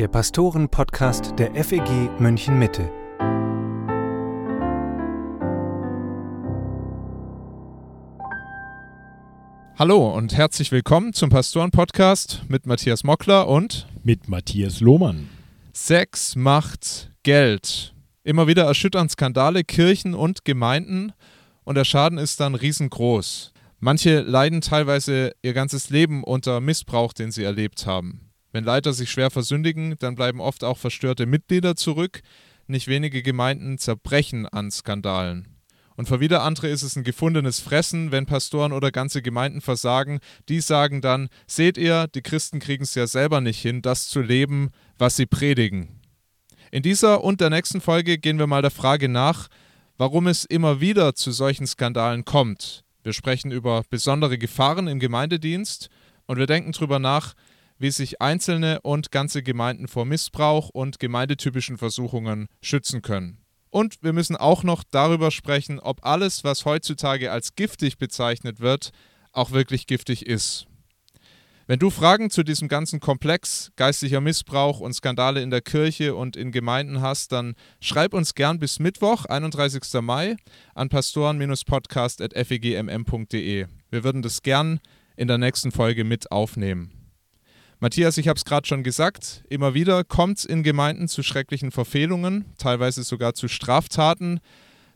der Pastoren-Podcast der FEG München Mitte. Hallo und herzlich willkommen zum Pastoren-Podcast mit Matthias Mockler und mit Matthias Lohmann. Sex macht Geld. Immer wieder erschüttern Skandale Kirchen und Gemeinden und der Schaden ist dann riesengroß. Manche leiden teilweise ihr ganzes Leben unter Missbrauch, den sie erlebt haben. Wenn Leiter sich schwer versündigen, dann bleiben oft auch verstörte Mitglieder zurück. Nicht wenige Gemeinden zerbrechen an Skandalen. Und für wieder andere ist es ein gefundenes Fressen, wenn Pastoren oder ganze Gemeinden versagen. Die sagen dann, seht ihr, die Christen kriegen es ja selber nicht hin, das zu leben, was sie predigen. In dieser und der nächsten Folge gehen wir mal der Frage nach, warum es immer wieder zu solchen Skandalen kommt. Wir sprechen über besondere Gefahren im Gemeindedienst und wir denken darüber nach, wie sich einzelne und ganze Gemeinden vor Missbrauch und gemeindetypischen Versuchungen schützen können. Und wir müssen auch noch darüber sprechen, ob alles, was heutzutage als giftig bezeichnet wird, auch wirklich giftig ist. Wenn du Fragen zu diesem ganzen Komplex geistlicher Missbrauch und Skandale in der Kirche und in Gemeinden hast, dann schreib uns gern bis Mittwoch, 31. Mai, an pastoren-podcast.fegmm.de. Wir würden das gern in der nächsten Folge mit aufnehmen. Matthias, ich habe es gerade schon gesagt, immer wieder kommt es in Gemeinden zu schrecklichen Verfehlungen, teilweise sogar zu Straftaten.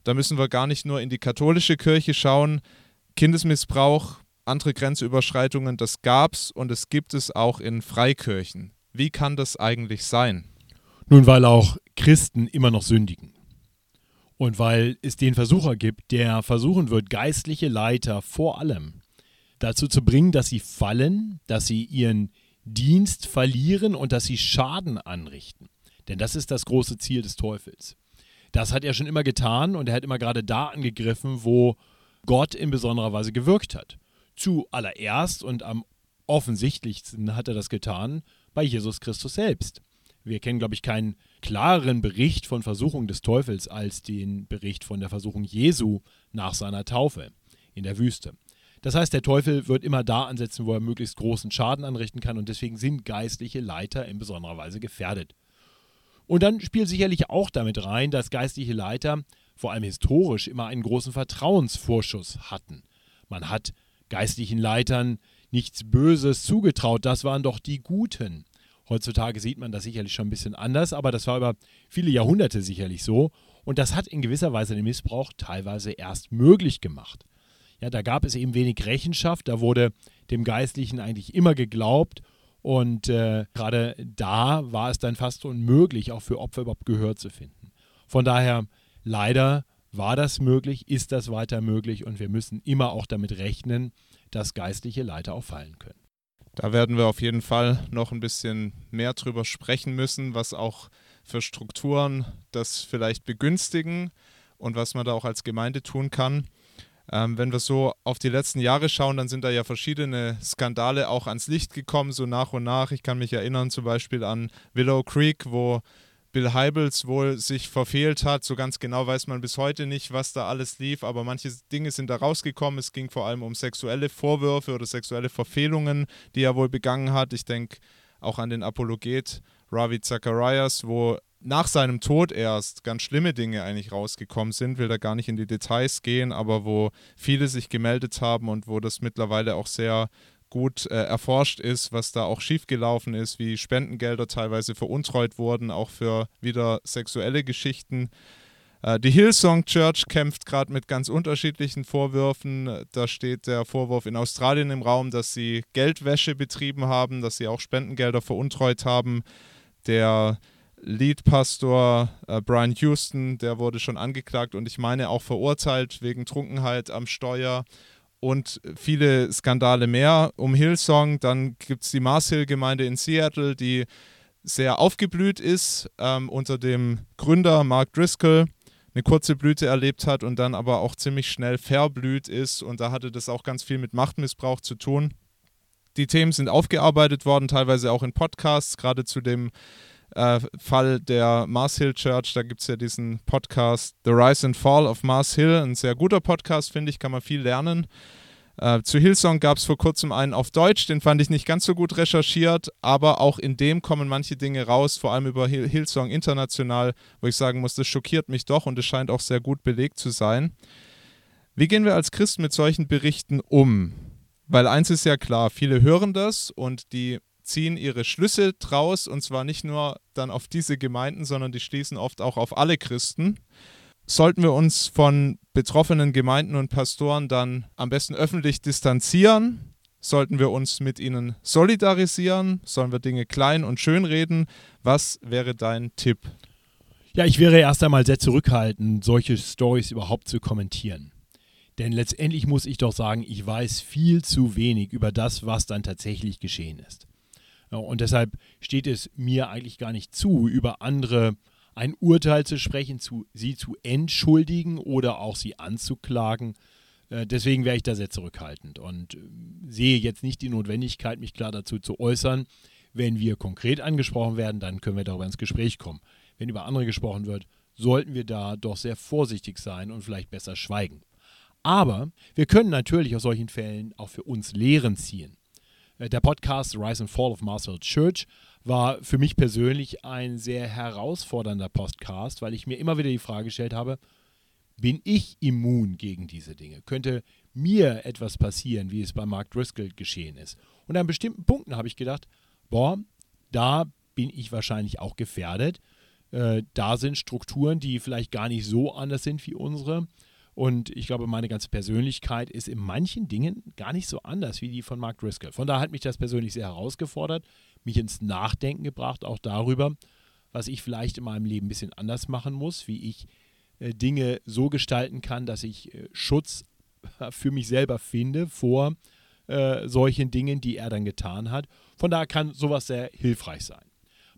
Da müssen wir gar nicht nur in die katholische Kirche schauen. Kindesmissbrauch, andere Grenzüberschreitungen, das gab es und es gibt es auch in Freikirchen. Wie kann das eigentlich sein? Nun, weil auch Christen immer noch sündigen. Und weil es den Versucher gibt, der versuchen wird, geistliche Leiter vor allem dazu zu bringen, dass sie fallen, dass sie ihren Dienst verlieren und dass sie Schaden anrichten. Denn das ist das große Ziel des Teufels. Das hat er schon immer getan und er hat immer gerade da angegriffen, wo Gott in besonderer Weise gewirkt hat. Zuallererst und am offensichtlichsten hat er das getan bei Jesus Christus selbst. Wir kennen, glaube ich, keinen klareren Bericht von Versuchung des Teufels als den Bericht von der Versuchung Jesu nach seiner Taufe in der Wüste. Das heißt, der Teufel wird immer da ansetzen, wo er möglichst großen Schaden anrichten kann und deswegen sind geistliche Leiter in besonderer Weise gefährdet. Und dann spielt sicherlich auch damit rein, dass geistliche Leiter vor allem historisch immer einen großen Vertrauensvorschuss hatten. Man hat geistlichen Leitern nichts Böses zugetraut, das waren doch die Guten. Heutzutage sieht man das sicherlich schon ein bisschen anders, aber das war über viele Jahrhunderte sicherlich so. Und das hat in gewisser Weise den Missbrauch teilweise erst möglich gemacht. Ja, da gab es eben wenig Rechenschaft, da wurde dem Geistlichen eigentlich immer geglaubt und äh, gerade da war es dann fast unmöglich, auch für Opfer überhaupt Gehör zu finden. Von daher, leider war das möglich, ist das weiter möglich und wir müssen immer auch damit rechnen, dass geistliche Leiter auch fallen können. Da werden wir auf jeden Fall noch ein bisschen mehr drüber sprechen müssen, was auch für Strukturen das vielleicht begünstigen und was man da auch als Gemeinde tun kann. Ähm, wenn wir so auf die letzten Jahre schauen, dann sind da ja verschiedene Skandale auch ans Licht gekommen, so nach und nach. Ich kann mich erinnern zum Beispiel an Willow Creek, wo Bill Heibels wohl sich verfehlt hat. So ganz genau weiß man bis heute nicht, was da alles lief, aber manche Dinge sind da rausgekommen. Es ging vor allem um sexuelle Vorwürfe oder sexuelle Verfehlungen, die er wohl begangen hat. Ich denke auch an den Apologet Ravi Zacharias, wo nach seinem Tod erst ganz schlimme Dinge eigentlich rausgekommen sind, will da gar nicht in die Details gehen, aber wo viele sich gemeldet haben und wo das mittlerweile auch sehr gut äh, erforscht ist, was da auch schiefgelaufen ist, wie Spendengelder teilweise veruntreut wurden, auch für wieder sexuelle Geschichten. Äh, die Hillsong Church kämpft gerade mit ganz unterschiedlichen Vorwürfen. Da steht der Vorwurf in Australien im Raum, dass sie Geldwäsche betrieben haben, dass sie auch Spendengelder veruntreut haben. Der Leadpastor äh, Brian Houston, der wurde schon angeklagt und ich meine auch verurteilt wegen Trunkenheit am Steuer und viele Skandale mehr um Hillsong. Dann gibt es die Mars Hill Gemeinde in Seattle, die sehr aufgeblüht ist ähm, unter dem Gründer Mark Driscoll eine kurze Blüte erlebt hat und dann aber auch ziemlich schnell verblüht ist und da hatte das auch ganz viel mit Machtmissbrauch zu tun. Die Themen sind aufgearbeitet worden, teilweise auch in Podcasts, gerade zu dem äh, Fall der Mars Hill Church. Da gibt es ja diesen Podcast The Rise and Fall of Mars Hill. Ein sehr guter Podcast, finde ich, kann man viel lernen. Äh, zu Hillsong gab es vor kurzem einen auf Deutsch, den fand ich nicht ganz so gut recherchiert, aber auch in dem kommen manche Dinge raus, vor allem über Hill Hillsong international, wo ich sagen muss, das schockiert mich doch und es scheint auch sehr gut belegt zu sein. Wie gehen wir als Christen mit solchen Berichten um? Weil eins ist ja klar, viele hören das und die ziehen ihre Schlüsse draus und zwar nicht nur dann auf diese Gemeinden, sondern die schließen oft auch auf alle Christen sollten wir uns von betroffenen Gemeinden und Pastoren dann am besten öffentlich distanzieren? Sollten wir uns mit ihnen solidarisieren? Sollen wir Dinge klein und schön reden? Was wäre dein Tipp? Ja, ich wäre erst einmal sehr zurückhaltend, solche Stories überhaupt zu kommentieren. Denn letztendlich muss ich doch sagen, ich weiß viel zu wenig über das, was dann tatsächlich geschehen ist. Und deshalb steht es mir eigentlich gar nicht zu, über andere ein Urteil zu sprechen, zu, sie zu entschuldigen oder auch sie anzuklagen. Äh, deswegen wäre ich da sehr zurückhaltend und äh, sehe jetzt nicht die Notwendigkeit, mich klar dazu zu äußern. Wenn wir konkret angesprochen werden, dann können wir darüber ins Gespräch kommen. Wenn über andere gesprochen wird, sollten wir da doch sehr vorsichtig sein und vielleicht besser schweigen. Aber wir können natürlich aus solchen Fällen auch für uns Lehren ziehen. Äh, der Podcast Rise and Fall of Marcel Church war für mich persönlich ein sehr herausfordernder Podcast, weil ich mir immer wieder die Frage gestellt habe, bin ich immun gegen diese Dinge? Könnte mir etwas passieren, wie es bei Mark Driscoll geschehen ist? Und an bestimmten Punkten habe ich gedacht, boah, da bin ich wahrscheinlich auch gefährdet. Äh, da sind Strukturen, die vielleicht gar nicht so anders sind wie unsere. Und ich glaube, meine ganze Persönlichkeit ist in manchen Dingen gar nicht so anders wie die von Mark Driscoll. Von daher hat mich das persönlich sehr herausgefordert, mich ins Nachdenken gebracht, auch darüber, was ich vielleicht in meinem Leben ein bisschen anders machen muss, wie ich äh, Dinge so gestalten kann, dass ich äh, Schutz für mich selber finde vor äh, solchen Dingen, die er dann getan hat. Von daher kann sowas sehr hilfreich sein.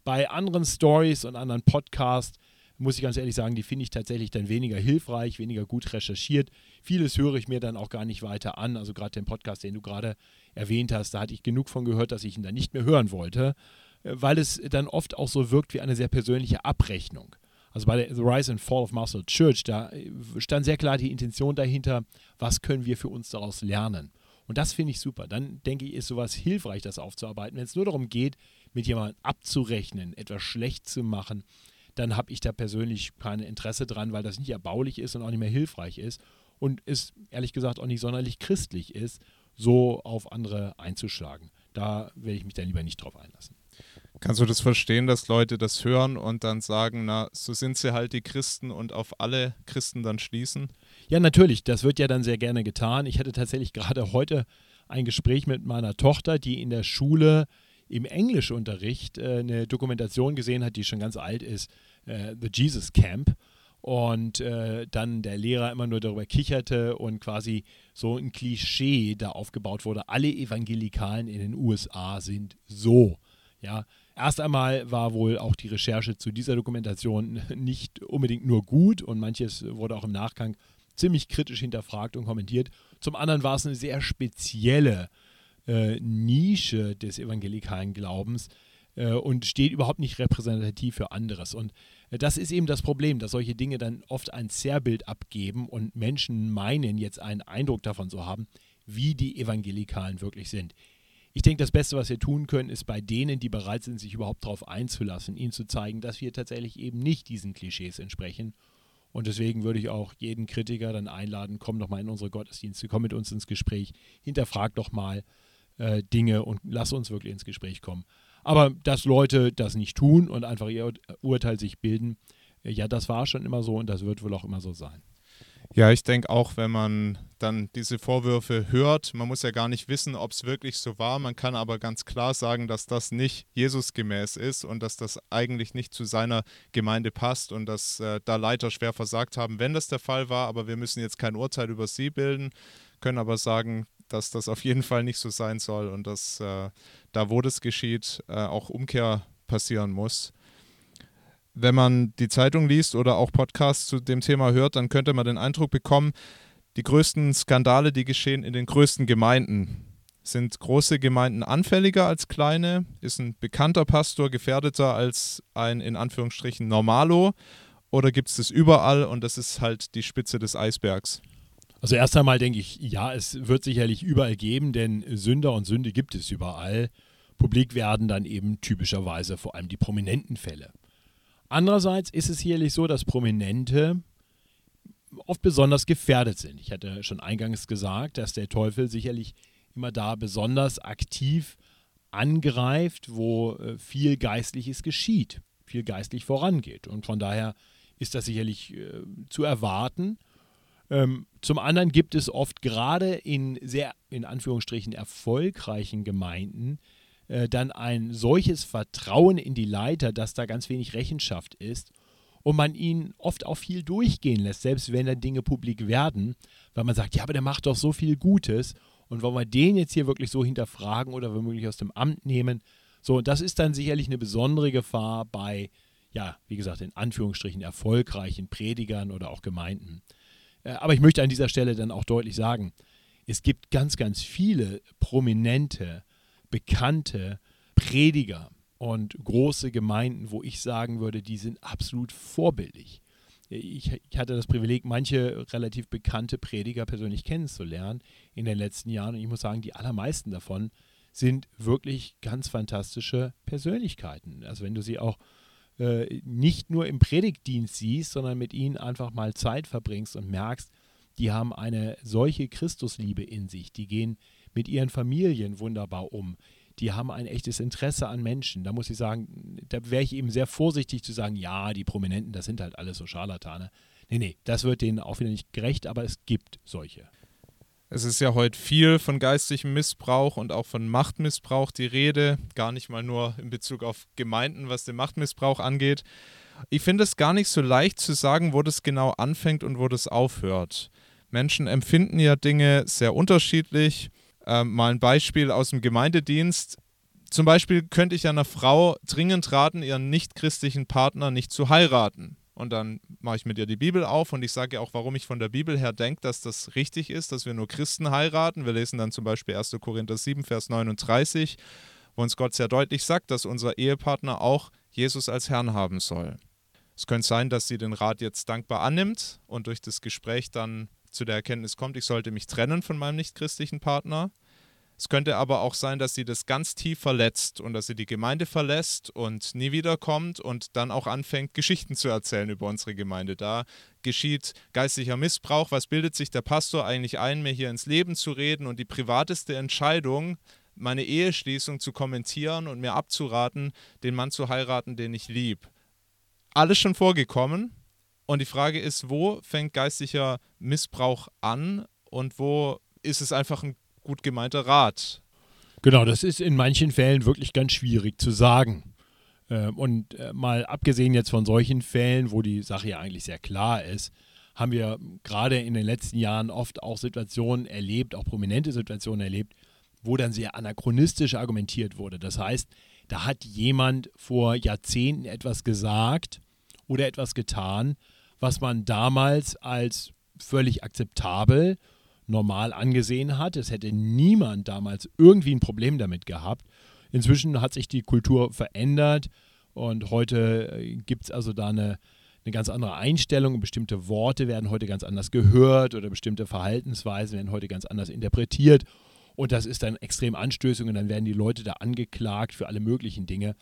Bei anderen Stories und anderen Podcasts muss ich ganz ehrlich sagen, die finde ich tatsächlich dann weniger hilfreich, weniger gut recherchiert. Vieles höre ich mir dann auch gar nicht weiter an. Also gerade den Podcast, den du gerade erwähnt hast, da hatte ich genug von gehört, dass ich ihn dann nicht mehr hören wollte, äh, weil es dann oft auch so wirkt wie eine sehr persönliche Abrechnung. Also bei The Rise and Fall of Marcel Church, da äh, stand sehr klar die Intention dahinter, was können wir für uns daraus lernen. Und das finde ich super. Dann denke ich, ist sowas hilfreich, das aufzuarbeiten. Wenn es nur darum geht, mit jemandem abzurechnen, etwas schlecht zu machen, dann habe ich da persönlich kein Interesse dran, weil das nicht erbaulich ist und auch nicht mehr hilfreich ist und es ehrlich gesagt auch nicht sonderlich christlich ist, so auf andere einzuschlagen. Da werde ich mich dann lieber nicht drauf einlassen. Kannst du das verstehen, dass Leute das hören und dann sagen, na, so sind sie halt die Christen und auf alle Christen dann schließen? Ja, natürlich, das wird ja dann sehr gerne getan. Ich hatte tatsächlich gerade heute ein Gespräch mit meiner Tochter, die in der Schule im Englischunterricht äh, eine Dokumentation gesehen hat, die schon ganz alt ist, äh, The Jesus Camp. Und äh, dann der Lehrer immer nur darüber kicherte und quasi so ein Klischee da aufgebaut wurde. Alle Evangelikalen in den USA sind so. Ja, erst einmal war wohl auch die Recherche zu dieser Dokumentation nicht unbedingt nur gut und manches wurde auch im Nachgang ziemlich kritisch hinterfragt und kommentiert. Zum anderen war es eine sehr spezielle äh, Nische des evangelikalen Glaubens äh, und steht überhaupt nicht repräsentativ für anderes. Und äh, das ist eben das Problem, dass solche Dinge dann oft ein Zerrbild abgeben und Menschen meinen, jetzt einen Eindruck davon zu haben, wie die Evangelikalen wirklich sind. Ich denke, das Beste, was wir tun können, ist bei denen, die bereit sind, sich überhaupt darauf einzulassen, ihnen zu zeigen, dass wir tatsächlich eben nicht diesen Klischees entsprechen. Und deswegen würde ich auch jeden Kritiker dann einladen, komm doch mal in unsere Gottesdienste, komm mit uns ins Gespräch, hinterfrag doch mal, äh, Dinge und lass uns wirklich ins Gespräch kommen. Aber dass Leute das nicht tun und einfach ihr Urteil sich bilden, äh, ja, das war schon immer so und das wird wohl auch immer so sein. Ja, ich denke auch, wenn man dann diese Vorwürfe hört, man muss ja gar nicht wissen, ob es wirklich so war. Man kann aber ganz klar sagen, dass das nicht Jesusgemäß ist und dass das eigentlich nicht zu seiner Gemeinde passt und dass äh, da Leiter schwer versagt haben, wenn das der Fall war. Aber wir müssen jetzt kein Urteil über sie bilden, können aber sagen, dass das auf jeden Fall nicht so sein soll und dass äh, da, wo das geschieht, äh, auch Umkehr passieren muss. Wenn man die Zeitung liest oder auch Podcasts zu dem Thema hört, dann könnte man den Eindruck bekommen, die größten Skandale, die geschehen in den größten Gemeinden. Sind große Gemeinden anfälliger als kleine? Ist ein bekannter Pastor gefährdeter als ein in Anführungsstrichen Normalo? Oder gibt es das überall und das ist halt die Spitze des Eisbergs? Also erst einmal denke ich, ja, es wird sicherlich überall geben, denn Sünder und Sünde gibt es überall. Publik werden dann eben typischerweise vor allem die prominenten Fälle. Andererseits ist es sicherlich so, dass Prominente oft besonders gefährdet sind. Ich hatte schon eingangs gesagt, dass der Teufel sicherlich immer da besonders aktiv angreift, wo äh, viel Geistliches geschieht, viel geistlich vorangeht. Und von daher ist das sicherlich äh, zu erwarten. Ähm, zum anderen gibt es oft gerade in sehr, in Anführungsstrichen, erfolgreichen Gemeinden äh, dann ein solches Vertrauen in die Leiter, dass da ganz wenig Rechenschaft ist und man ihn oft auch viel durchgehen lässt, selbst wenn dann Dinge publik werden, weil man sagt, ja, aber der macht doch so viel Gutes und wollen wir den jetzt hier wirklich so hinterfragen oder womöglich aus dem Amt nehmen. So, und das ist dann sicherlich eine besondere Gefahr bei, ja, wie gesagt, in Anführungsstrichen erfolgreichen Predigern oder auch Gemeinden. Äh, aber ich möchte an dieser Stelle dann auch deutlich sagen, es gibt ganz, ganz viele prominente, bekannte Prediger, und große Gemeinden, wo ich sagen würde, die sind absolut vorbildlich. Ich, ich, hatte das Privileg, manche relativ bekannte Prediger persönlich kennenzulernen in den letzten Jahren und ich muss sagen, die allermeisten davon sind wirklich ganz fantastische Persönlichkeiten. Also wenn du sie auch äh, nicht nur im Predigtdienst siehst, sondern mit ihnen einfach mal Zeit verbringst und merkst, die haben eine solche Christusliebe in sich, die gehen mit ihren Familien wunderbar um, die haben ein echtes Interesse an Menschen. Da muss ich sagen, da wäre ich eben sehr vorsichtig zu sagen, ja, die Prominenten, das sind halt alles so Scharlatane. Nee, nee, das wird denen auch wieder nicht gerecht, aber es gibt solche. Es ist ja heute viel von geistigem Missbrauch und auch von Machtmissbrauch die Rede, gar nicht mal nur in Bezug auf Gemeinden, was den Machtmissbrauch angeht. Ich finde es gar nicht so leicht zu sagen, wo das genau anfängt und wo das aufhört. Menschen empfinden ja Dinge sehr unterschiedlich. Ähm, mal ein Beispiel aus dem Gemeindedienst. Zum Beispiel könnte ich einer Frau dringend raten, ihren nichtchristlichen Partner nicht zu heiraten. Und dann mache ich mit ihr die Bibel auf und ich sage auch, warum ich von der Bibel her denke, dass das richtig ist, dass wir nur Christen heiraten. Wir lesen dann zum Beispiel 1. Korinther 7, Vers 39, wo uns Gott sehr deutlich sagt, dass unser Ehepartner auch Jesus als Herrn haben soll. Es könnte sein, dass sie den Rat jetzt dankbar annimmt und durch das Gespräch dann zu der Erkenntnis kommt, ich sollte mich trennen von meinem nichtchristlichen Partner. Es könnte aber auch sein, dass sie das ganz tief verletzt und dass sie die Gemeinde verlässt und nie wiederkommt und dann auch anfängt, Geschichten zu erzählen über unsere Gemeinde. Da geschieht geistlicher Missbrauch. Was bildet sich der Pastor eigentlich ein, mir hier ins Leben zu reden und die privateste Entscheidung, meine Eheschließung zu kommentieren und mir abzuraten, den Mann zu heiraten, den ich lieb. Alles schon vorgekommen, und die Frage ist, wo fängt geistlicher Missbrauch an und wo ist es einfach ein gut gemeinter Rat? Genau, das ist in manchen Fällen wirklich ganz schwierig zu sagen. Ähm, und äh, mal abgesehen jetzt von solchen Fällen, wo die Sache ja eigentlich sehr klar ist, haben wir gerade in den letzten Jahren oft auch Situationen erlebt, auch prominente Situationen erlebt, wo dann sehr anachronistisch argumentiert wurde. Das heißt, da hat jemand vor Jahrzehnten etwas gesagt oder etwas getan, was man damals als völlig akzeptabel, normal angesehen hat. Es hätte niemand damals irgendwie ein Problem damit gehabt. Inzwischen hat sich die Kultur verändert und heute äh, gibt es also da eine, eine ganz andere Einstellung. Bestimmte Worte werden heute ganz anders gehört oder bestimmte Verhaltensweisen werden heute ganz anders interpretiert. Und das ist dann extrem anstößig und dann werden die Leute da angeklagt für alle möglichen Dinge.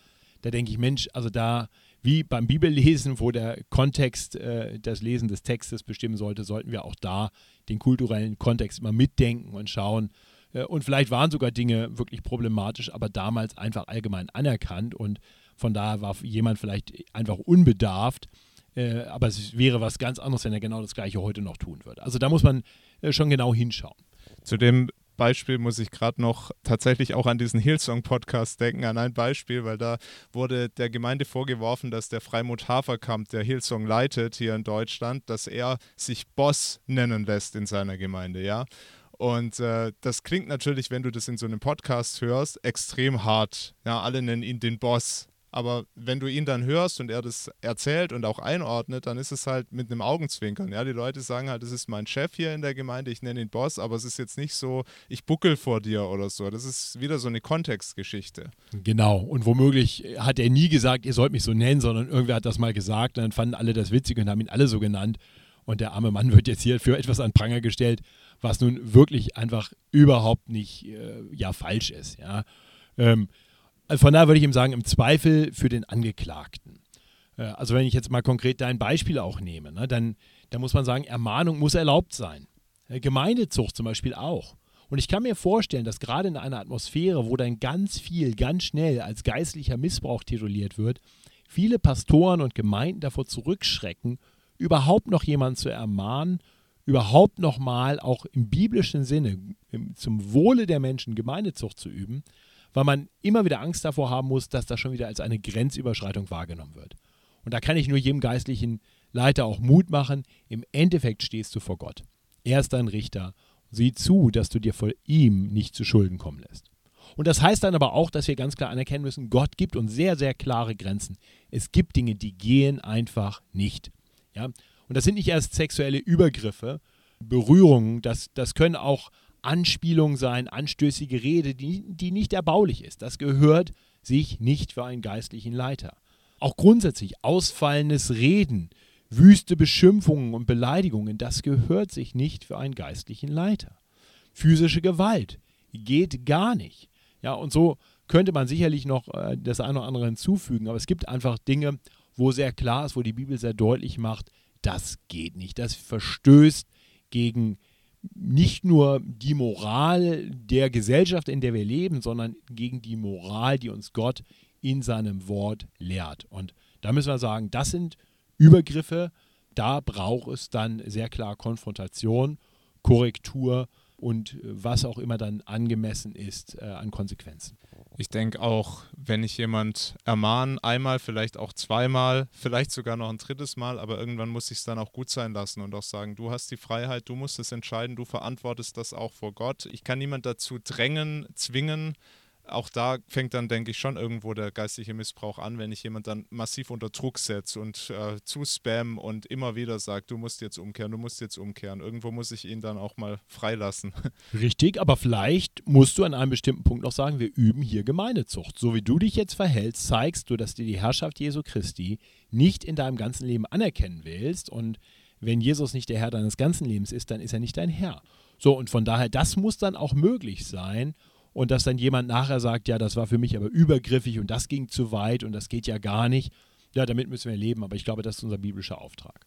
Da denke ich, Mensch, also da wie beim Bibellesen, wo der Kontext, äh, das Lesen des Textes bestimmen sollte, sollten wir auch da den kulturellen Kontext immer mitdenken und schauen. Äh, und vielleicht waren sogar Dinge wirklich problematisch, aber damals einfach allgemein anerkannt und von daher war jemand vielleicht einfach unbedarft. Äh, aber es wäre was ganz anderes, wenn er genau das Gleiche heute noch tun würde. Also da muss man äh, schon genau hinschauen. Zu dem Beispiel muss ich gerade noch tatsächlich auch an diesen Hillsong-Podcast denken, an ein Beispiel, weil da wurde der Gemeinde vorgeworfen, dass der Freimut Haferkamp, der Hillsong leitet hier in Deutschland, dass er sich Boss nennen lässt in seiner Gemeinde, ja. Und äh, das klingt natürlich, wenn du das in so einem Podcast hörst, extrem hart. Ja, alle nennen ihn den Boss. Aber wenn du ihn dann hörst und er das erzählt und auch einordnet, dann ist es halt mit einem Augenzwinkern. Ja, die Leute sagen halt, das ist mein Chef hier in der Gemeinde, ich nenne ihn Boss, aber es ist jetzt nicht so, ich buckel vor dir oder so. Das ist wieder so eine Kontextgeschichte. Genau. Und womöglich hat er nie gesagt, ihr sollt mich so nennen, sondern irgendwer hat das mal gesagt und dann fanden alle das witzig und haben ihn alle so genannt. Und der arme Mann wird jetzt hier für etwas an Pranger gestellt, was nun wirklich einfach überhaupt nicht äh, ja, falsch ist. Ja. Ähm, von daher würde ich ihm sagen, im Zweifel für den Angeklagten. Äh, also wenn ich jetzt mal konkret dein Beispiel auch nehme, ne, dann, dann muss man sagen, Ermahnung muss erlaubt sein. Äh, Gemeindezucht zum Beispiel auch. Und ich kann mir vorstellen, dass gerade in einer Atmosphäre, wo dann ganz viel, ganz schnell als geistlicher Missbrauch tituliert wird, viele Pastoren und Gemeinden davor zurückschrecken, überhaupt noch jemanden zu ermahnen, überhaupt noch mal auch im biblischen Sinne zum Wohle der Menschen Gemeindezucht zu üben, weil man immer wieder Angst davor haben muss, dass das schon wieder als eine Grenzüberschreitung wahrgenommen wird. Und da kann ich nur jedem geistlichen Leiter auch Mut machen. Im Endeffekt stehst du vor Gott. Er ist dein Richter. Sieh zu, dass du dir vor ihm nicht zu Schulden kommen lässt. Und das heißt dann aber auch, dass wir ganz klar anerkennen müssen, Gott gibt uns sehr, sehr klare Grenzen. Es gibt Dinge, die gehen einfach nicht. Ja? Und das sind nicht erst sexuelle Übergriffe, Berührungen, das, das können auch Anspielungen sein, anstößige Rede, die, die nicht erbaulich ist. Das gehört sich nicht für einen geistlichen Leiter. Auch grundsätzlich ausfallendes Reden, wüste Beschimpfungen und Beleidigungen, das gehört sich nicht für einen geistlichen Leiter. Physische Gewalt geht gar nicht. Ja, und so könnte man sicherlich noch äh, das eine oder andere hinzufügen, aber es gibt einfach Dinge, wo sehr klar ist, wo die Bibel sehr deutlich macht, das geht nicht. Das verstößt gegen nicht nur die Moral der Gesellschaft, in der wir leben, sondern gegen die Moral, die uns Gott in seinem Wort lehrt. Und da müssen wir sagen, das sind Übergriffe, da braucht es dann sehr klar Konfrontation, Korrektur und was auch immer dann angemessen ist äh, an Konsequenzen. Ich denke auch, wenn ich jemand ermahne, einmal, vielleicht auch zweimal, vielleicht sogar noch ein drittes Mal, aber irgendwann muss ich es dann auch gut sein lassen und auch sagen, du hast die Freiheit, du musst es entscheiden, du verantwortest das auch vor Gott. Ich kann niemand dazu drängen, zwingen, auch da fängt dann, denke ich, schon irgendwo der geistliche Missbrauch an, wenn ich jemand dann massiv unter Druck setze und äh, zu spam und immer wieder sagt, du musst jetzt umkehren, du musst jetzt umkehren. Irgendwo muss ich ihn dann auch mal freilassen. Richtig, aber vielleicht musst du an einem bestimmten Punkt noch sagen, wir üben hier Gemeindezucht. So wie du dich jetzt verhältst, zeigst du, dass du die Herrschaft Jesu Christi nicht in deinem ganzen Leben anerkennen willst und wenn Jesus nicht der Herr deines ganzen Lebens ist, dann ist er nicht dein Herr. So, und von daher, das muss dann auch möglich sein und dass dann jemand nachher sagt, ja, das war für mich aber übergriffig und das ging zu weit und das geht ja gar nicht. Ja, damit müssen wir leben, aber ich glaube, das ist unser biblischer Auftrag.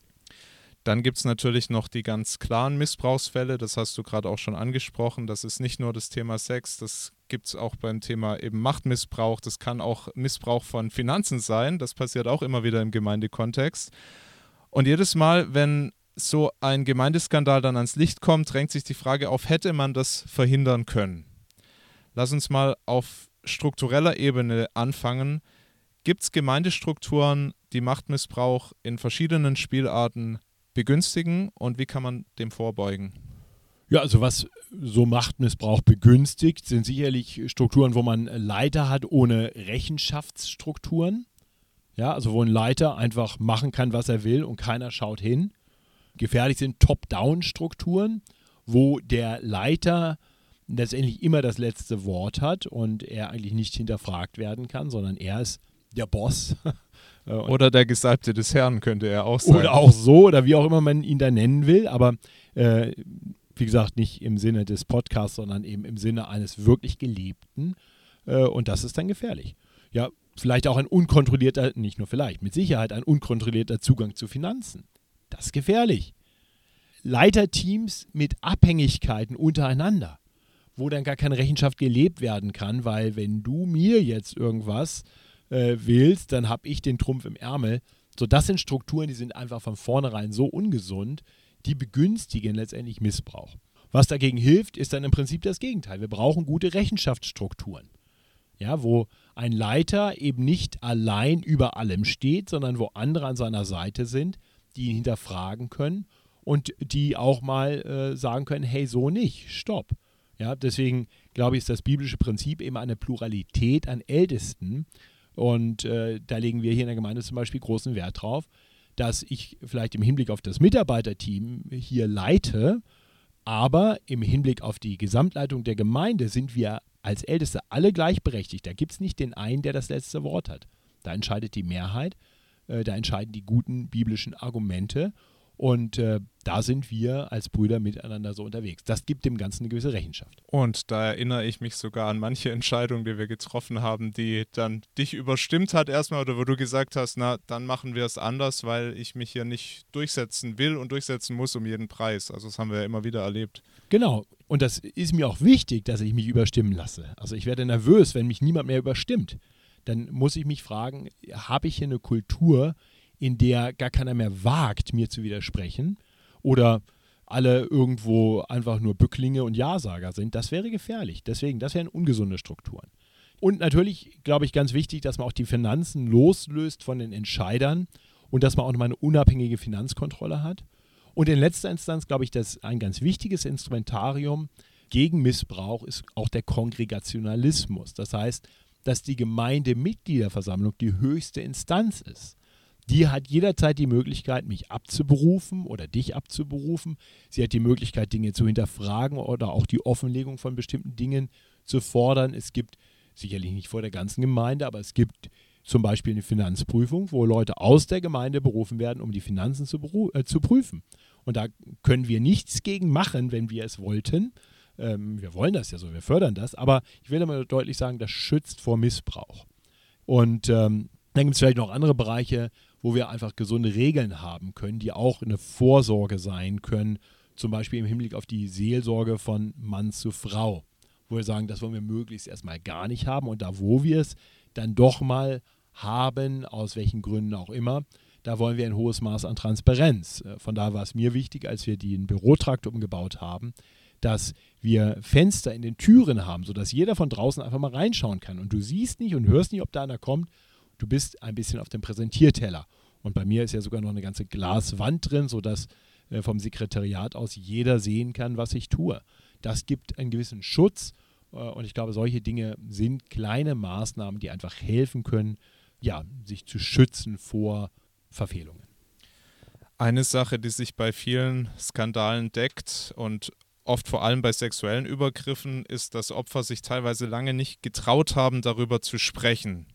Dann gibt es natürlich noch die ganz klaren Missbrauchsfälle, das hast du gerade auch schon angesprochen. Das ist nicht nur das Thema Sex, das gibt es auch beim Thema eben Machtmissbrauch, das kann auch Missbrauch von Finanzen sein, das passiert auch immer wieder im Gemeindekontext. Und jedes Mal, wenn so ein Gemeindeskandal dann ans Licht kommt, drängt sich die Frage auf, hätte man das verhindern können? Lass uns mal auf struktureller Ebene anfangen. Gibt es Gemeindestrukturen, die Machtmissbrauch in verschiedenen Spielarten begünstigen und wie kann man dem vorbeugen? Ja, also was so Machtmissbrauch begünstigt, sind sicherlich Strukturen, wo man Leiter hat ohne Rechenschaftsstrukturen. Ja, also wo ein Leiter einfach machen kann, was er will und keiner schaut hin. Gefährlich sind Top-Down-Strukturen, wo der Leiter letztendlich immer das letzte Wort hat und er eigentlich nicht hinterfragt werden kann, sondern er ist der Boss. Äh, oder der Gesalbte des Herrn könnte er auch sein. Oder auch so, oder wie auch immer man ihn da nennen will, aber äh, wie gesagt, nicht im Sinne des Podcasts, sondern eben im Sinne eines wirklich Gelebten. Äh, und das ist dann gefährlich. Ja, vielleicht auch ein unkontrollierter, nicht nur vielleicht, mit Sicherheit ein unkontrollierter Zugang zu Finanzen. Das ist gefährlich. Leiterteams mit Abhängigkeiten untereinander wo dann gar keine Rechenschaft gelebt werden kann, weil wenn du mir jetzt irgendwas äh, willst, dann habe ich den Trumpf im Ärmel. So, das sind Strukturen, die sind einfach von vornherein so ungesund, die begünstigen letztendlich Missbrauch. Was dagegen hilft, ist dann im Prinzip das Gegenteil. Wir brauchen gute Rechenschaftsstrukturen. Ja, wo ein Leiter eben nicht allein über allem steht, sondern wo andere an seiner Seite sind, die ihn hinterfragen können und die auch mal äh, sagen können, hey, so nicht, stopp. Ja, deswegen glaube ich, ist das biblische Prinzip eben eine Pluralität an Ältesten. Und äh, da legen wir hier in der Gemeinde zum Beispiel großen Wert drauf, dass ich vielleicht im Hinblick auf das Mitarbeiterteam hier leite, aber im Hinblick auf die Gesamtleitung der Gemeinde sind wir als Älteste alle gleichberechtigt. Da gibt es nicht den einen, der das letzte Wort hat. Da entscheidet die Mehrheit, äh, da entscheiden die guten biblischen Argumente. Und äh, da sind wir als Brüder miteinander so unterwegs. Das gibt dem Ganzen eine gewisse Rechenschaft. Und da erinnere ich mich sogar an manche Entscheidungen, die wir getroffen haben, die dann dich überstimmt hat erstmal oder wo du gesagt hast, na, dann machen wir es anders, weil ich mich hier nicht durchsetzen will und durchsetzen muss um jeden Preis. Also das haben wir ja immer wieder erlebt. Genau. Und das ist mir auch wichtig, dass ich mich überstimmen lasse. Also ich werde nervös, wenn mich niemand mehr überstimmt. Dann muss ich mich fragen, habe ich hier eine Kultur, in der gar keiner mehr wagt, mir zu widersprechen oder alle irgendwo einfach nur Bücklinge und Ja-Sager sind, das wäre gefährlich. Deswegen, das wären ungesunde Strukturen. Und natürlich, glaube ich, ganz wichtig, dass man auch die Finanzen loslöst von den Entscheidern und dass man auch nochmal eine unabhängige Finanzkontrolle hat. Und in letzter Instanz, glaube ich, dass ein ganz wichtiges Instrumentarium gegen Missbrauch ist auch der Kongregationalismus. Das heißt, dass die Gemeindemitgliederversammlung die höchste Instanz ist die hat jederzeit die Möglichkeit, mich abzuberufen oder dich abzuberufen. Sie hat die Möglichkeit, Dinge zu hinterfragen oder auch die Offenlegung von bestimmten Dingen zu fordern. Es gibt sicherlich nicht vor der ganzen Gemeinde, aber es gibt zum Beispiel eine Finanzprüfung, wo Leute aus der Gemeinde berufen werden, um die Finanzen zu, äh, zu prüfen. Und da können wir nichts gegen machen, wenn wir es wollten. Ähm, wir wollen das ja so, wir fördern das, aber ich will immer deutlich sagen, das schützt vor Missbrauch. Und ähm, dann gibt es vielleicht noch andere Bereiche, wo wir einfach gesunde Regeln haben können, die auch eine Vorsorge sein können, zum Beispiel im Hinblick auf die Seelsorge von Mann zu Frau, wo wir sagen, das wollen wir möglichst erstmal gar nicht haben und da, wo wir es dann doch mal haben, aus welchen Gründen auch immer, da wollen wir ein hohes Maß an Transparenz. Äh, von daher war es mir wichtig, als wir den Bürotrakt umgebaut haben, dass wir Fenster in den Türen haben, sodass jeder von draußen einfach mal reinschauen kann. Und du siehst nicht und hörst nicht, ob da einer kommt, du bist ein bisschen auf dem Präsentierteller. Und bei mir ist ja sogar noch eine ganze Glaswand drin, sodass äh, vom Sekretariat aus jeder sehen kann, was ich tue. Das gibt einen gewissen Schutz äh, und ich glaube, solche Dinge sind kleine Maßnahmen, die einfach helfen können, ja, sich zu schützen vor Verfehlungen. Eine Sache, die sich bei vielen Skandalen deckt und oft vor allem bei sexuellen Übergriffen, ist, dass Opfer sich teilweise lange nicht getraut haben, darüber zu sprechen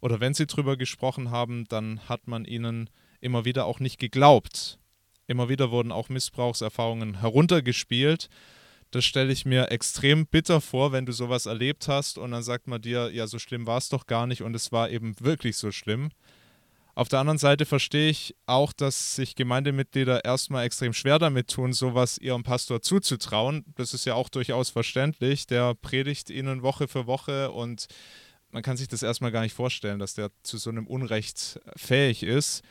oder wenn sie drüber gesprochen haben, dann hat man ihnen immer wieder auch nicht geglaubt. Immer wieder wurden auch Missbrauchserfahrungen heruntergespielt. Das stelle ich mir extrem bitter vor, wenn du sowas erlebt hast und dann sagt man dir, ja, so schlimm war es doch gar nicht und es war eben wirklich so schlimm. Auf der anderen Seite verstehe ich auch, dass sich Gemeindemitglieder erstmal extrem schwer damit tun, sowas ihrem Pastor zuzutrauen. Das ist ja auch durchaus verständlich. Der predigt ihnen Woche für Woche und man kann sich das erstmal gar nicht vorstellen, dass der zu so einem Unrecht fähig ist.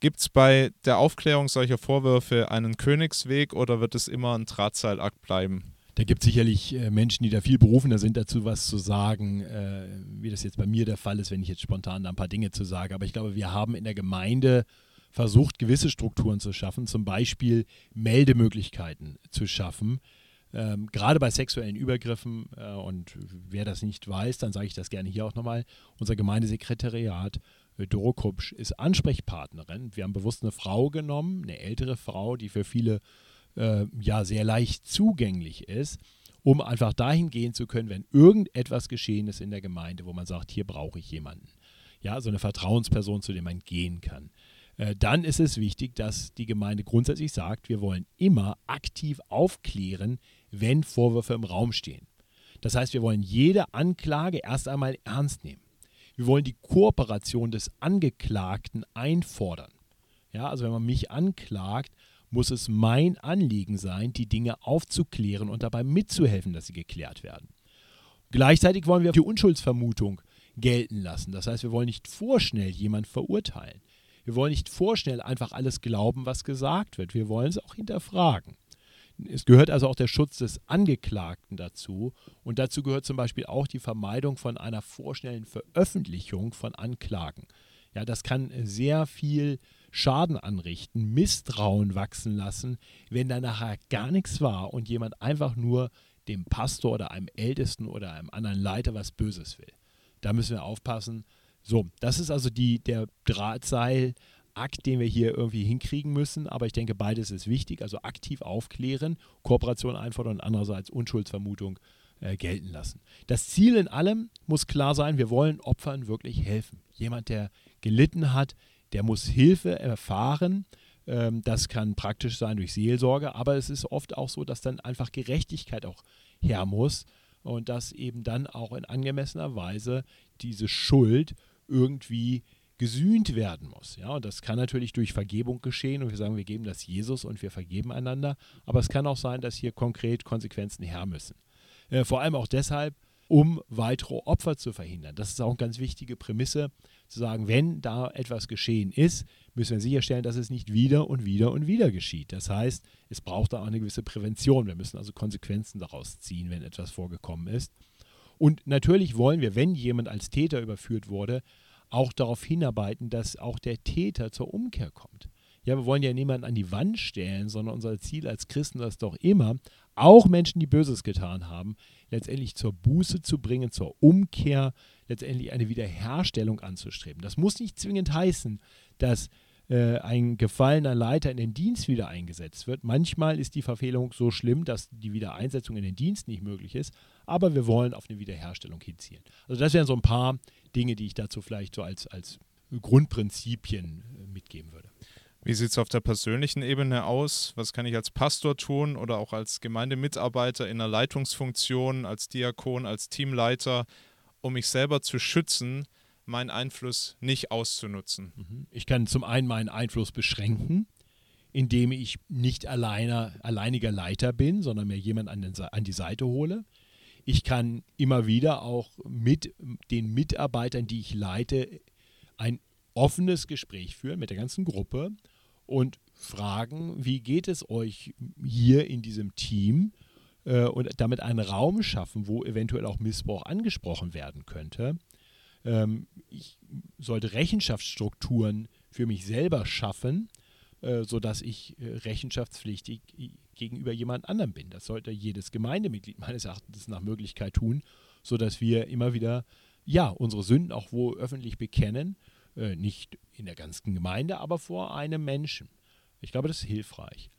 Gibt es bei der Aufklärung solcher Vorwürfe einen Königsweg oder wird es immer ein Drahtseilakt bleiben? Da gibt es sicherlich äh, Menschen, die da viel berufener sind, dazu was zu sagen, äh, wie das jetzt bei mir der Fall ist, wenn ich jetzt spontan da ein paar Dinge zu sage. Aber ich glaube, wir haben in der Gemeinde versucht, gewisse Strukturen zu schaffen, zum Beispiel Meldemöglichkeiten zu schaffen, ähm, gerade bei sexuellen Übergriffen, äh, und wer das nicht weiß, dann sage ich das gerne hier auch nochmal, unser Gemeindesekretariat äh, Doro Kupsch ist Ansprechpartnerin. Wir haben bewusst eine Frau genommen, eine ältere Frau, die für viele äh, ja sehr leicht zugänglich ist, um einfach dahin gehen zu können, wenn irgendetwas geschehen ist in der Gemeinde, wo man sagt, hier brauche ich jemanden. Ja, so eine Vertrauensperson, zu der man gehen kann. Äh, dann ist es wichtig, dass die Gemeinde grundsätzlich sagt, wir wollen immer aktiv aufklären, wenn Vorwürfe im Raum stehen. Das heißt, wir wollen jede Anklage erst einmal ernst nehmen. Wir wollen die Kooperation des Angeklagten einfordern. Ja, also wenn man mich anklagt, muss es mein Anliegen sein, die Dinge aufzuklären und dabei mitzuhelfen, dass sie geklärt werden. Gleichzeitig wollen wir die Unschuldsvermutung gelten lassen. Das heißt, wir wollen nicht vorschnell jemand verurteilen. Wir wollen nicht vorschnell einfach alles glauben, was gesagt wird. Wir wollen es auch hinterfragen. Es gehört also auch der Schutz des Angeklagten dazu. Und dazu gehört zum Beispiel auch die Vermeidung von einer vorschnellen Veröffentlichung von Anklagen. Ja, das kann sehr viel Schaden anrichten, Misstrauen wachsen lassen, wenn da nachher gar nichts war und jemand einfach nur dem Pastor oder einem Ältesten oder einem anderen Leiter was Böses will. Da müssen wir aufpassen. So, das ist also die, der Drahtseil Akt, den wir hier irgendwie hinkriegen müssen. Aber ich denke, beides ist wichtig. Also aktiv aufklären, Kooperation einfordern und andererseits Unschuldsvermutung äh, gelten lassen. Das Ziel in allem muss klar sein, wir wollen Opfern wirklich helfen. Jemand, der gelitten hat, der muss Hilfe erfahren. Ähm, das kann praktisch sein durch Seelsorge, aber es ist oft auch so, dass dann einfach Gerechtigkeit auch her muss und dass eben dann auch in angemessener Weise diese Schuld irgendwie gesühnt werden muss. Ja, und das kann natürlich durch Vergebung geschehen und wir sagen, wir geben das Jesus und wir vergeben einander, aber es kann auch sein, dass hier konkret Konsequenzen her müssen. Äh, vor allem auch deshalb, um weitere Opfer zu verhindern. Das ist auch eine ganz wichtige Prämisse, zu sagen, wenn da etwas geschehen ist, müssen wir sicherstellen, dass es nicht wieder und wieder und wieder geschieht. Das heißt, es braucht da auch eine gewisse Prävention. Wir müssen also Konsequenzen daraus ziehen, wenn etwas vorgekommen ist. Und natürlich wollen wir, wenn jemand als Täter überführt wurde, auch darauf hinarbeiten, dass auch der Täter zur Umkehr kommt. Ja, wir wollen ja niemanden an die Wand stellen, sondern unser Ziel als Christen ist doch immer, auch Menschen, die Böses getan haben, letztendlich zur Buße zu bringen, zur Umkehr, letztendlich eine Wiederherstellung anzustreben. Das muss nicht zwingend heißen, dass äh, ein gefallener Leiter in den Dienst wieder eingesetzt wird. Manchmal ist die Verfehlung so schlimm, dass die Wiedereinsetzung in den Dienst nicht möglich ist, aber wir wollen auf eine Wiederherstellung hinzielen. Also das wären so ein paar Dinge, die ich dazu vielleicht so als, als Grundprinzipien äh, mitgeben würde. Wie sieht es auf der persönlichen Ebene aus? Was kann ich als Pastor tun oder auch als Gemeindemitarbeiter in einer Leitungsfunktion, als Diakon, als Teamleiter, um mich selber zu schützen, meinen Einfluss nicht auszunutzen? Mhm. Ich kann zum einen meinen Einfluss beschränken, indem ich nicht alleine, alleiniger Leiter bin, sondern mir jemand an, den, an die Seite hole. Ich kann immer wieder auch mit den Mitarbeitern, die ich leite, ein offenes Gespräch führen mit der ganzen Gruppe und fragen, wie geht es euch hier in diesem Team äh, und damit einen Raum schaffen, wo eventuell auch Missbrauch angesprochen werden könnte. Ähm, ich sollte Rechenschaftsstrukturen für mich selber schaffen, äh, sodass ich äh, rechenschaftspflichtig gegenüber jemand anderem bin. Das sollte jedes Gemeindemitglied meines Erachtens nach Möglichkeit tun, sodass wir immer wieder ja, unsere Sünden auch wo öffentlich bekennen äh, nicht in der ganzen Gemeinde, aber vor einem Menschen. Ich glaube, das ist hilfreich.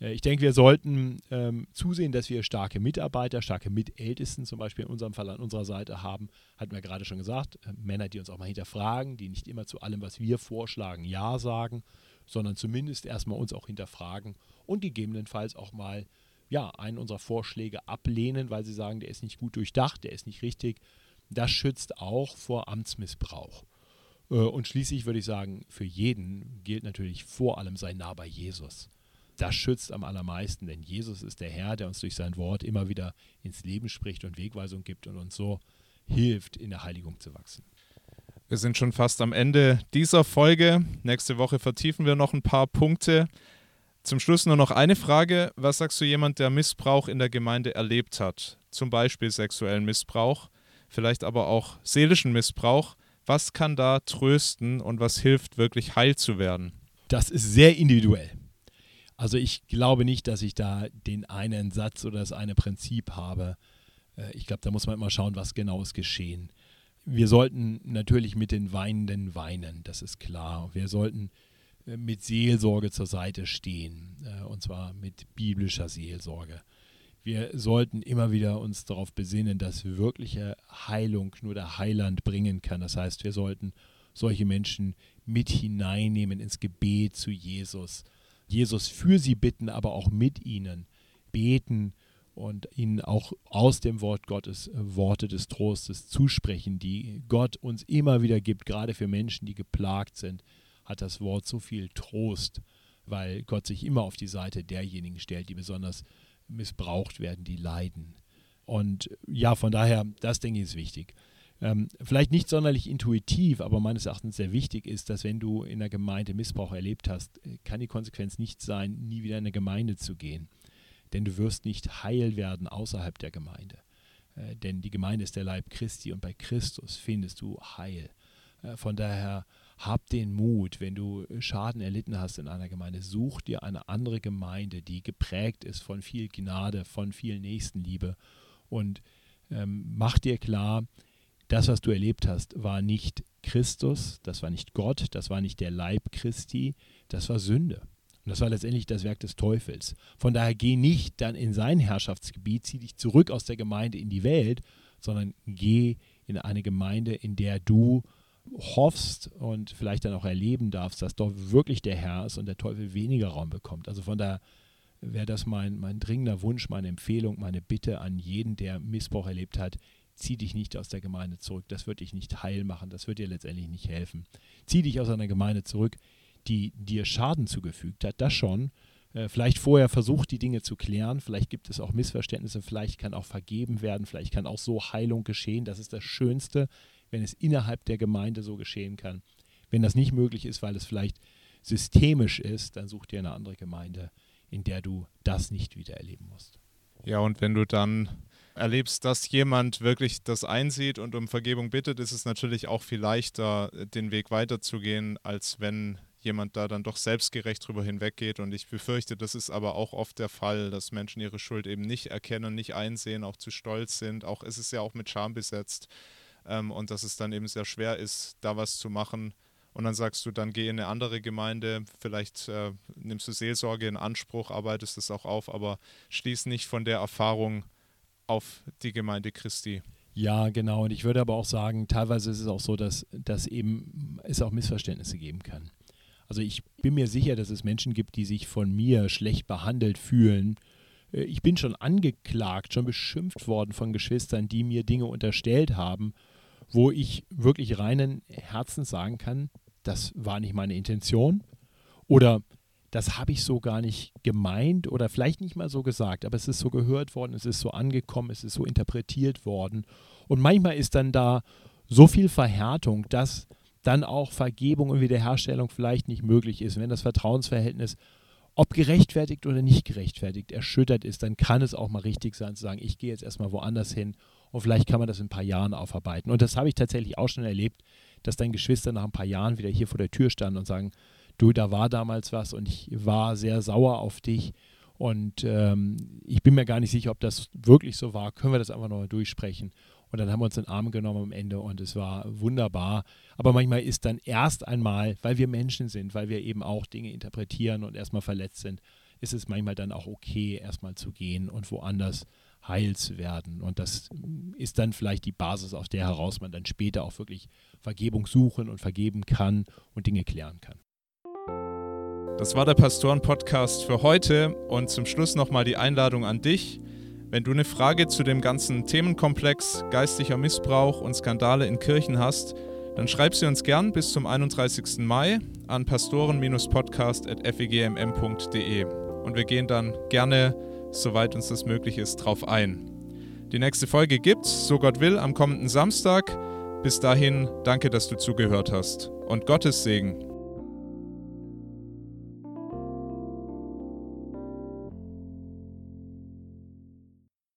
Äh, ich denke, wir sollten ähm, zusehen, dass wir starke Mitarbeiter, starke Mitältesten zum Beispiel in unserem Fall an unserer Seite haben. Hatten wir gerade schon gesagt, äh, Männer, die uns auch mal hinterfragen, die nicht immer zu allem, was wir vorschlagen, Ja sagen, sondern zumindest erstmal uns auch hinterfragen und gegebenenfalls auch mal ja, einen unserer Vorschläge ablehnen, weil sie sagen, der ist nicht gut durchdacht, der ist nicht richtig. Das schützt auch vor Amtsmissbrauch. Äh, und schließlich würde ich sagen, für jeden gilt natürlich vor allem sein Nah bei Jesus. Das schützt am allermeisten, denn Jesus ist der Herr, der uns durch sein Wort immer wieder ins Leben spricht und Wegweisung gibt und uns so hilft, in der Heiligung zu wachsen. Wir sind schon fast am Ende dieser Folge. Nächste Woche vertiefen wir noch ein paar Punkte. Zum Schluss nur noch eine Frage. Was sagst du jemand, der Missbrauch in der Gemeinde erlebt hat? Zum Beispiel sexuellen Missbrauch, vielleicht aber auch seelischen Missbrauch. Was kann da trösten und was hilft, wirklich heil zu werden? Das ist sehr individuell. Also ich glaube nicht, dass ich da den einen Satz oder das eine Prinzip habe. Äh, ich glaube, da muss man immer schauen, was genau ist geschehen. Wir sollten natürlich mit den Weinenden weinen, das ist klar. Wir sollten äh, mit Seelsorge zur Seite stehen, äh, und zwar mit biblischer Seelsorge wir sollten immer wieder uns darauf besinnen, dass wirkliche Heilung nur der Heiland bringen kann. Das heißt, wir sollten solche Menschen mit hineinnehmen ins Gebet zu Jesus. Jesus für sie bitten, aber auch mit ihnen beten und ihnen auch aus dem Wort Gottes äh, Worte des Trostes zusprechen, die Gott uns immer wieder gibt, gerade für Menschen, die geplagt sind, hat das Wort so viel Trost, weil Gott sich immer auf die Seite derjenigen stellt, die besonders missbraucht werden, die leiden. Und ja, von daher, das denke ich ist wichtig. Ähm, vielleicht nicht sonderlich intuitiv, aber meines Erachtens sehr wichtig ist, dass wenn du in der Gemeinde Missbrauch erlebt hast, kann die Konsequenz nicht sein, nie wieder in eine Gemeinde zu gehen. Denn du wirst nicht heil werden außerhalb der Gemeinde. Äh, denn die Gemeinde ist der Leib Christi und bei Christus findest du Heil. Äh, von daher hab den Mut, wenn du Schaden erlitten hast in einer Gemeinde, such dir eine andere Gemeinde, die geprägt ist von viel Gnade, von viel Nächstenliebe und ähm, mach dir klar, das, was du erlebt hast, war nicht Christus, das war nicht Gott, das war nicht der Leib Christi, das war Sünde. Und das war letztendlich das Werk des Teufels. Von daher geh nicht dann in sein Herrschaftsgebiet, zieh dich zurück aus der Gemeinde in die Welt, sondern geh in eine Gemeinde, in der du hoffst und vielleicht dann auch erleben darfst, dass dort wirklich der Herr ist und der Teufel weniger Raum bekommt. Also von daher wäre das mein, mein dringender Wunsch, meine Empfehlung, meine Bitte an jeden, der Missbrauch erlebt hat, zieh dich nicht aus der Gemeinde zurück. Das wird dich nicht heil machen, das wird dir letztendlich nicht helfen. Zieh dich aus einer Gemeinde zurück, die dir Schaden zugefügt hat, das schon. Äh, vielleicht vorher versucht, die Dinge zu klären. Vielleicht gibt es auch Missverständnisse. Vielleicht kann auch vergeben werden. Vielleicht kann auch so Heilung geschehen. Das ist das Schönste, wenn es innerhalb der Gemeinde so geschehen kann. Wenn das nicht möglich ist, weil es vielleicht systemisch ist, dann such dir eine andere Gemeinde, in der du das nicht wieder erleben musst. Ja, und wenn du dann erlebst, dass jemand wirklich das einsieht und um Vergebung bittet, ist es natürlich auch viel leichter, den Weg weiterzugehen, als wenn jemand da dann doch selbstgerecht drüber hinweggeht. Und ich befürchte, das ist aber auch oft der Fall, dass Menschen ihre Schuld eben nicht erkennen, nicht einsehen, auch zu stolz sind. Auch ist ja auch mit Scham besetzt. Ähm, und dass es dann eben sehr schwer ist, da was zu machen. Und dann sagst du, dann geh in eine andere Gemeinde, vielleicht äh, nimmst du Seelsorge in Anspruch, arbeitest es auch auf, aber schließ nicht von der Erfahrung auf die Gemeinde Christi. Ja, genau. Und ich würde aber auch sagen, teilweise ist es auch so, dass, dass eben es auch Missverständnisse geben kann. Also ich bin mir sicher, dass es Menschen gibt, die sich von mir schlecht behandelt fühlen. Äh, ich bin schon angeklagt, schon beschimpft worden von Geschwistern, die mir Dinge unterstellt haben, wo ich wirklich reinen Herzens sagen kann, das war nicht meine Intention oder das habe ich so gar nicht gemeint oder vielleicht nicht mal so gesagt, aber es ist so gehört worden, es ist so angekommen, es ist so interpretiert worden. Und manchmal ist dann da so viel Verhärtung, dass dann auch Vergebung und Wiederherstellung vielleicht nicht möglich ist. Wenn das Vertrauensverhältnis, ob gerechtfertigt oder nicht gerechtfertigt, erschüttert ist, dann kann es auch mal richtig sein zu sagen, ich gehe jetzt erstmal woanders hin und vielleicht kann man das in ein paar Jahren aufarbeiten. Und das habe ich tatsächlich auch schon erlebt, dass dann Geschwister nach ein paar Jahren wieder hier vor der Tür standen und sagen, du, da war damals was und ich war sehr sauer auf dich. Und ähm, ich bin mir gar nicht sicher, ob das wirklich so war. Können wir das einfach nochmal durchsprechen? Und dann haben wir uns den Arm genommen am Ende und es war wunderbar. Aber manchmal ist dann erst einmal, weil wir Menschen sind, weil wir eben auch Dinge interpretieren und erstmal verletzt sind, ist es manchmal dann auch okay, erstmal zu gehen und woanders heil zu werden. Und das ist dann vielleicht die Basis, aus der heraus man dann später auch wirklich Vergebung suchen und vergeben kann und Dinge klären kann. Das war der Pastoren-Podcast für heute und zum Schluss nochmal die Einladung an dich. Wenn du eine Frage zu dem ganzen Themenkomplex geistlicher Missbrauch und Skandale in Kirchen hast, dann schreib sie uns gern bis zum 31. Mai an pastoren-podcast.fegmm.de und wir gehen dann gerne, soweit uns das möglich ist, drauf ein. Die nächste Folge gibt's, so Gott will, am kommenden Samstag. Bis dahin, danke, dass du zugehört hast und Gottes Segen.